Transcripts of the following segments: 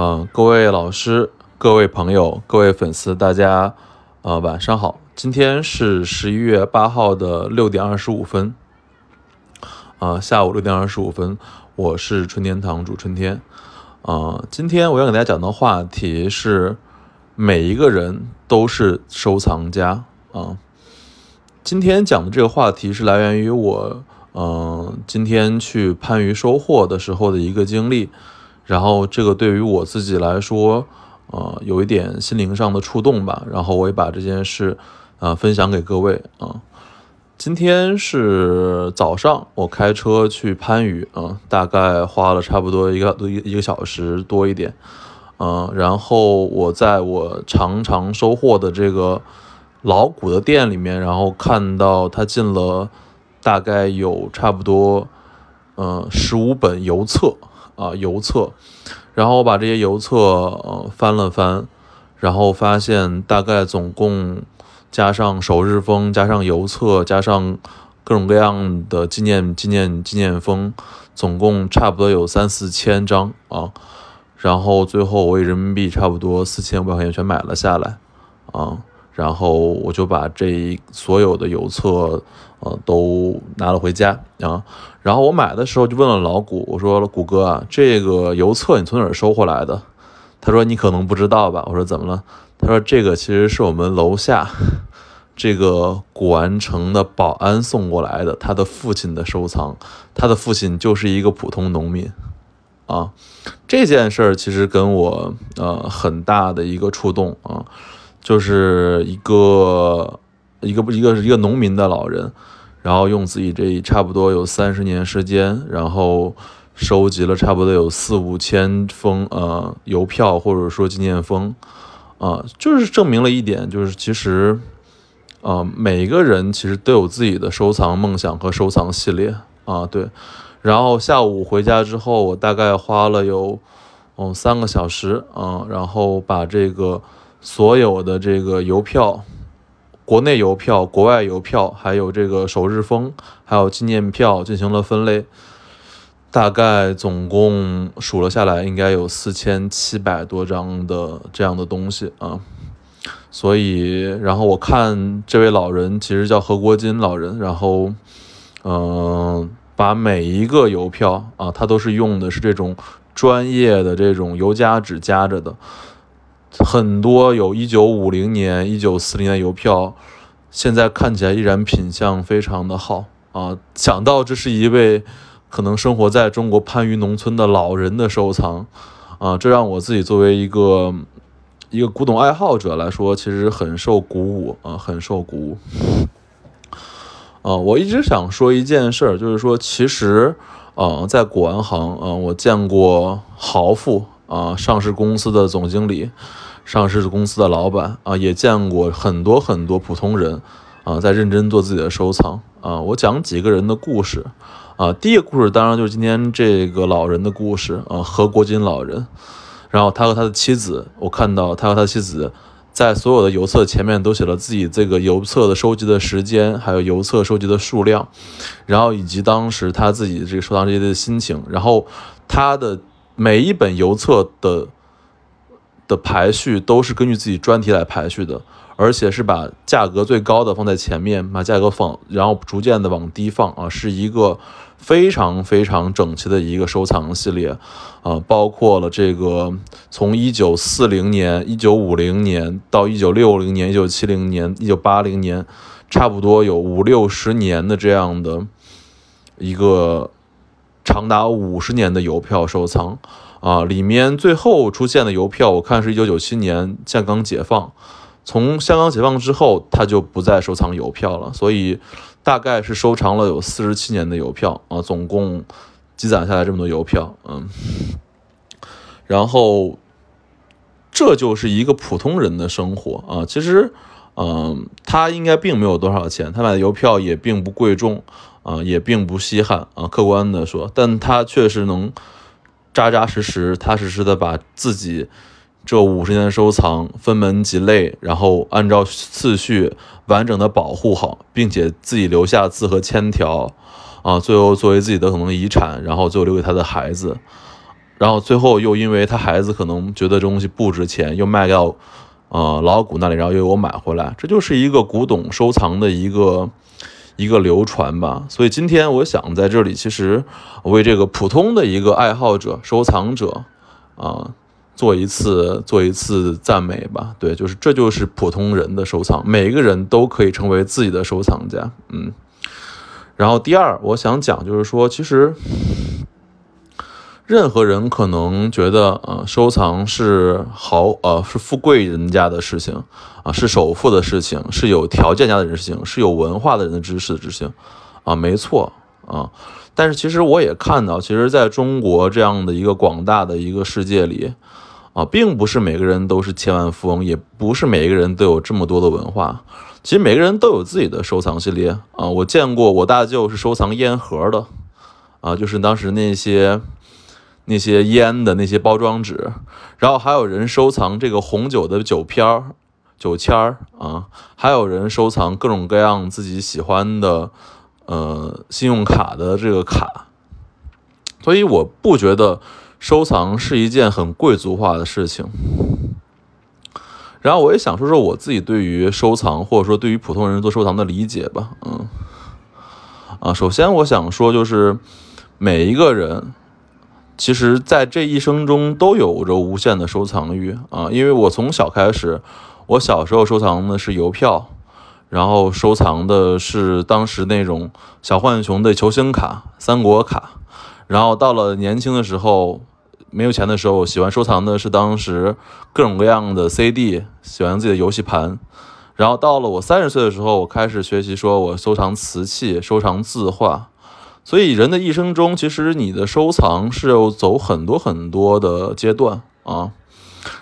嗯，各位老师、各位朋友、各位粉丝，大家呃晚上好。今天是十一月八号的六点二十五分，啊，下午六点二十五分，我是春天堂主春天。啊，今天我要给大家讲的话题是每一个人都是收藏家啊。今天讲的这个话题是来源于我，嗯，今天去番禺收获的时候的一个经历。然后这个对于我自己来说，呃，有一点心灵上的触动吧。然后我也把这件事，呃，分享给各位啊。今天是早上，我开车去番禺啊，大概花了差不多一个一一个小时多一点，嗯，然后我在我常常收获的这个老古的店里面，然后看到他进了大概有差不多，嗯，十五本邮册。啊，邮册，然后我把这些邮册呃翻了翻，然后发现大概总共加上首日封，加上邮册，加上各种各样的纪念纪念纪念封，总共差不多有三四千张啊。然后最后我以人民币差不多四千五百块钱全买了下来啊。然后我就把这所有的邮册。呃，都拿了回家啊。然后我买的时候就问了老谷，我说：“谷哥啊，这个邮册你从哪儿收回来的？”他说：“你可能不知道吧？”我说：“怎么了？”他说：“这个其实是我们楼下这个古玩城的保安送过来的，他的父亲的收藏。他的父亲就是一个普通农民啊。这件事儿其实跟我呃很大的一个触动啊，就是一个。”一个不一个一个农民的老人，然后用自己这差不多有三十年时间，然后收集了差不多有四五千封呃邮票或者说纪念封，啊，就是证明了一点，就是其实，啊，每一个人其实都有自己的收藏梦想和收藏系列啊，对。然后下午回家之后，我大概花了有哦三个小时啊，然后把这个所有的这个邮票。国内邮票、国外邮票，还有这个首日封，还有纪念票进行了分类，大概总共数了下来，应该有四千七百多张的这样的东西啊。所以，然后我看这位老人其实叫何国金老人，然后，嗯，把每一个邮票啊，他都是用的是这种专业的这种邮夹纸夹着的。很多有一九五零年、一九四零年邮票，现在看起来依然品相非常的好啊！想到这是一位可能生活在中国番禺农村的老人的收藏啊，这让我自己作为一个一个古董爱好者来说，其实很受鼓舞啊，很受鼓舞。啊，我一直想说一件事儿，就是说，其实啊，在古玩行啊，我见过豪富。啊，上市公司的总经理，上市公司的老板啊，也见过很多很多普通人啊，在认真做自己的收藏啊。我讲几个人的故事啊，第一个故事当然就是今天这个老人的故事啊，何国金老人。然后他和他的妻子，我看到他和他的妻子在所有的邮册前面都写了自己这个邮册的收集的时间，还有邮册收集的数量，然后以及当时他自己这个收藏这些的心情，然后他的。每一本邮册的的排序都是根据自己专题来排序的，而且是把价格最高的放在前面，把价格放，然后逐渐的往低放啊，是一个非常非常整齐的一个收藏系列啊，包括了这个从一九四零年、一九五零年到一九六零年、一九七零年、一九八零年，差不多有五六十年的这样的一个。长达五十年的邮票收藏，啊，里面最后出现的邮票，我看是一九九七年香港解放，从香港解放之后，他就不再收藏邮票了，所以大概是收藏了有四十七年的邮票，啊，总共积攒下来这么多邮票，嗯，然后这就是一个普通人的生活啊，其实，嗯，他应该并没有多少钱，他买的邮票也并不贵重。啊，也并不稀罕啊，客观的说，但他确实能扎扎实实、踏实实的把自己这五十年的收藏分门级类，然后按照次序完整的保护好，并且自己留下字和签条，啊，最后作为自己的可能遗产，然后最后留给他的孩子。然后最后又因为他孩子可能觉得这东西不值钱，又卖掉呃老古那里，然后又给我买回来，这就是一个古董收藏的一个一个流传吧。所以今天我想在这里，其实为这个普通的一个爱好者、收藏者啊，做一次做一次赞美吧。对，就是这就是普通人的收藏，每一个人都可以成为自己的收藏家。嗯。然后第二，我想讲就是说，其实。任何人可能觉得，呃，收藏是豪，呃，是富贵人家的事情，啊，是首富的事情，是有条件家的人事情，是有文化的人的知识的事情，啊，没错，啊，但是其实我也看到，其实在中国这样的一个广大的一个世界里，啊，并不是每个人都是千万富翁，也不是每一个人都有这么多的文化，其实每个人都有自己的收藏系列，啊，我见过我大舅是收藏烟盒的，啊，就是当时那些。那些烟的那些包装纸，然后还有人收藏这个红酒的酒片儿、酒签儿啊，还有人收藏各种各样自己喜欢的，呃，信用卡的这个卡。所以我不觉得收藏是一件很贵族化的事情。然后我也想说说我自己对于收藏，或者说对于普通人做收藏的理解吧。嗯，啊，首先我想说就是每一个人。其实，在这一生中都有着无限的收藏欲啊！因为我从小开始，我小时候收藏的是邮票，然后收藏的是当时那种小浣熊的球星卡、三国卡，然后到了年轻的时候，没有钱的时候，喜欢收藏的是当时各种各样的 CD，喜欢自己的游戏盘，然后到了我三十岁的时候，我开始学习，说我收藏瓷器，收藏字画。所以人的一生中，其实你的收藏是要走很多很多的阶段啊。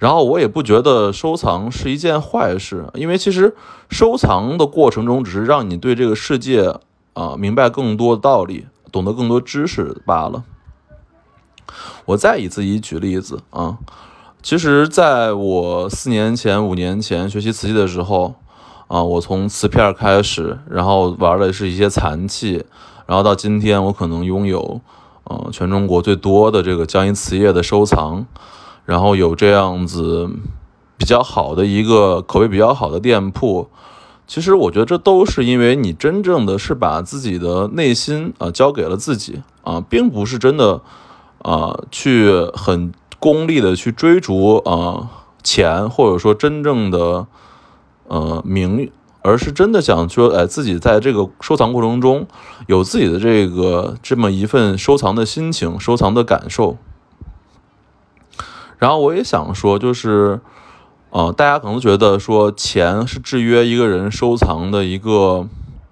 然后我也不觉得收藏是一件坏事，因为其实收藏的过程中，只是让你对这个世界啊明白更多的道理，懂得更多知识罢了。我再以自己举例子啊，其实在我四年前、五年前学习瓷器的时候啊，我从瓷片开始，然后玩的是一些残器。然后到今天，我可能拥有，呃，全中国最多的这个江阴瓷业的收藏，然后有这样子比较好的一个口碑比较好的店铺。其实我觉得这都是因为你真正的是把自己的内心啊交给了自己啊，并不是真的啊去很功利的去追逐啊钱，或者说真正的呃名。而是真的想说，哎，自己在这个收藏过程中有自己的这个这么一份收藏的心情、收藏的感受。然后我也想说，就是，呃，大家可能觉得说钱是制约一个人收藏的一个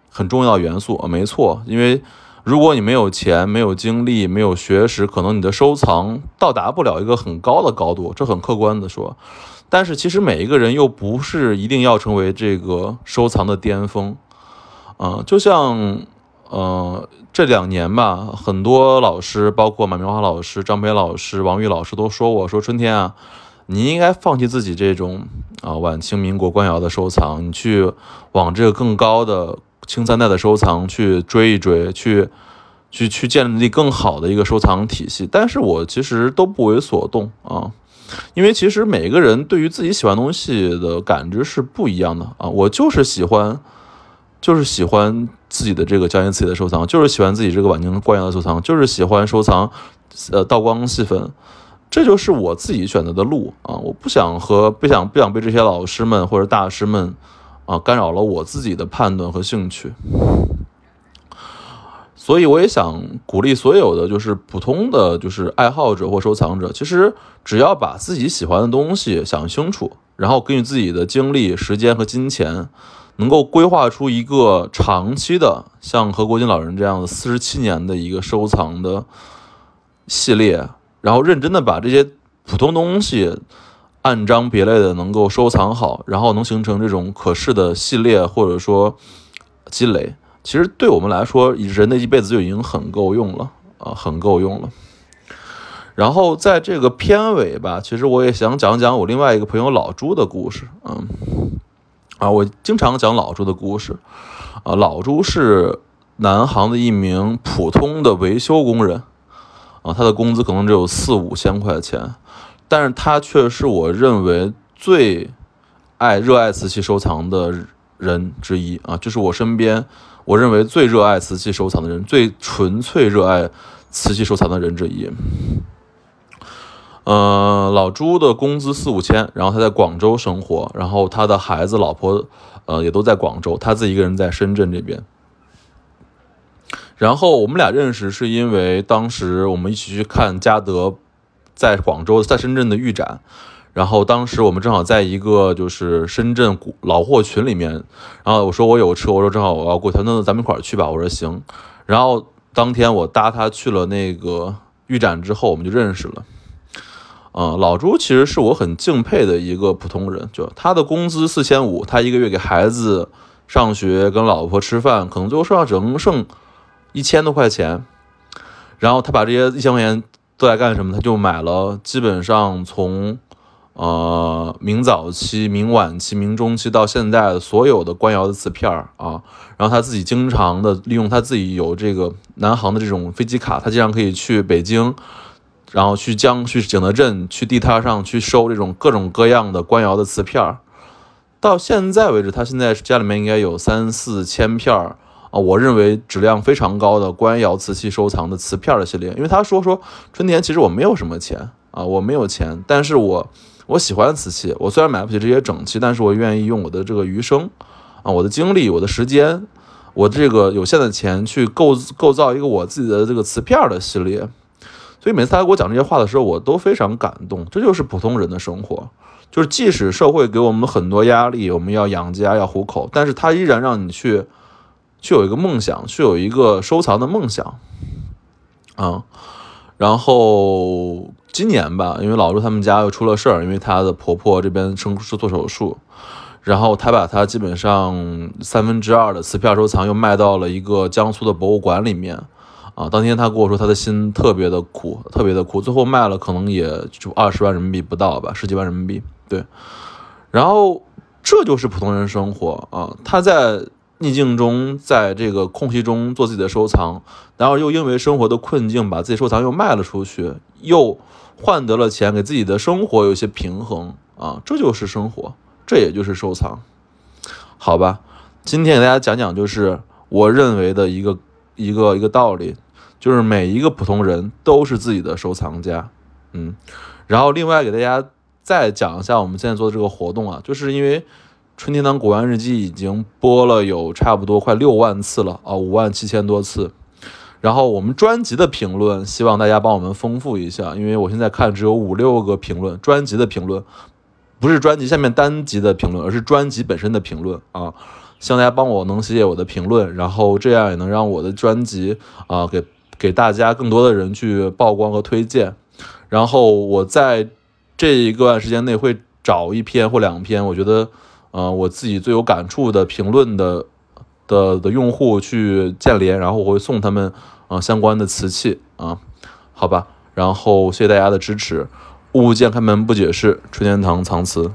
很重要元素啊，没错，因为如果你没有钱、没有精力、没有学识，可能你的收藏到达不了一个很高的高度，这很客观的说。但是其实每一个人又不是一定要成为这个收藏的巅峰，啊，就像呃这两年吧，很多老师，包括马明华老师、张培老师、王玉老师都说我说春天啊，你应该放弃自己这种啊晚清民国官窑的收藏，你去往这个更高的清三代的收藏去追一追，去去去建立更好的一个收藏体系。但是我其实都不为所动啊。因为其实每个人对于自己喜欢东西的感知是不一样的啊，我就是喜欢，就是喜欢自己的这个江阴瓷器的收藏，就是喜欢自己这个晚清官窑的收藏，就是喜欢收藏，呃，道光细粉，这就是我自己选择的路啊，我不想和不想不想被这些老师们或者大师们啊干扰了我自己的判断和兴趣。所以我也想鼓励所有的就是普通的就是爱好者或收藏者，其实只要把自己喜欢的东西想清楚，然后根据自己的精力、时间和金钱，能够规划出一个长期的，像何国金老人这样的四十七年的一个收藏的系列，然后认真的把这些普通东西按章别类的能够收藏好，然后能形成这种可视的系列或者说积累。其实对我们来说，人的一辈子就已经很够用了啊，很够用了。然后在这个片尾吧，其实我也想讲讲我另外一个朋友老朱的故事。嗯，啊，我经常讲老朱的故事。啊，老朱是南航的一名普通的维修工人。啊，他的工资可能只有四五千块钱，但是他却是我认为最爱热爱瓷器收藏的人之一啊，就是我身边我认为最热爱瓷器收藏的人，最纯粹热爱瓷器收藏的人之一。呃，老朱的工资四五千，然后他在广州生活，然后他的孩子、老婆，呃，也都在广州，他自己一个人在深圳这边。然后我们俩认识是因为当时我们一起去看嘉德在广州、在深圳的预展，然后当时我们正好在一个就是深圳古老货群里面，然后我说我有车，我说正好我要过去，那咱们一块儿去吧，我说行。然后当天我搭他去了那个预展之后，我们就认识了。嗯，老朱其实是我很敬佩的一个普通人，就他的工资四千五，他一个月给孩子上学、跟老婆吃饭，可能最后剩下只能剩一千多块钱。然后他把这些一千块钱都在干什么？他就买了基本上从呃明早期、明晚期、明中期到现在所有的官窑的瓷片儿啊。然后他自己经常的利用他自己有这个南航的这种飞机卡，他经常可以去北京。然后去江去景德镇去地摊上去收这种各种各样的官窑的瓷片儿，到现在为止，他现在家里面应该有三四千片儿啊，我认为质量非常高的官窑瓷器收藏的瓷片儿的系列。因为他说说春田，其实我没有什么钱啊，我没有钱，但是我我喜欢瓷器，我虽然买不起这些整器，但是我愿意用我的这个余生啊，我的精力，我的时间，我这个有限的钱去构构造一个我自己的这个瓷片的系列。所以每次他给我讲这些话的时候，我都非常感动。这就是普通人的生活，就是即使社会给我们很多压力，我们要养家要糊口，但是他依然让你去，去有一个梦想，去有一个收藏的梦想，啊。然后今年吧，因为老朱他们家又出了事儿，因为他的婆婆这边生是做手术，然后他把他基本上三分之二的瓷片收藏又卖到了一个江苏的博物馆里面。啊，当天他跟我说，他的心特别的苦，特别的苦，最后卖了可能也就二十万人民币不到吧，十几万人民币。对，然后这就是普通人生活啊，他在逆境中，在这个空隙中做自己的收藏，然后又因为生活的困境，把自己收藏又卖了出去，又换得了钱，给自己的生活有些平衡啊，这就是生活，这也就是收藏，好吧？今天给大家讲讲，就是我认为的一个一个一个道理。就是每一个普通人都是自己的收藏家，嗯，然后另外给大家再讲一下我们现在做的这个活动啊，就是因为春天堂古玩日记已经播了有差不多快六万次了啊，五万七千多次，然后我们专辑的评论希望大家帮我们丰富一下，因为我现在看只有五六个评论，专辑的评论不是专辑下面单集的评论，而是专辑本身的评论啊，希望大家帮我能写写我的评论，然后这样也能让我的专辑啊给。给大家更多的人去曝光和推荐，然后我在这一段时间内会找一篇或两篇，我觉得，呃，我自己最有感触的评论的的的用户去建联，然后我会送他们啊相关的瓷器啊，好吧，然后谢谢大家的支持，物件开门不解释，春天堂藏瓷。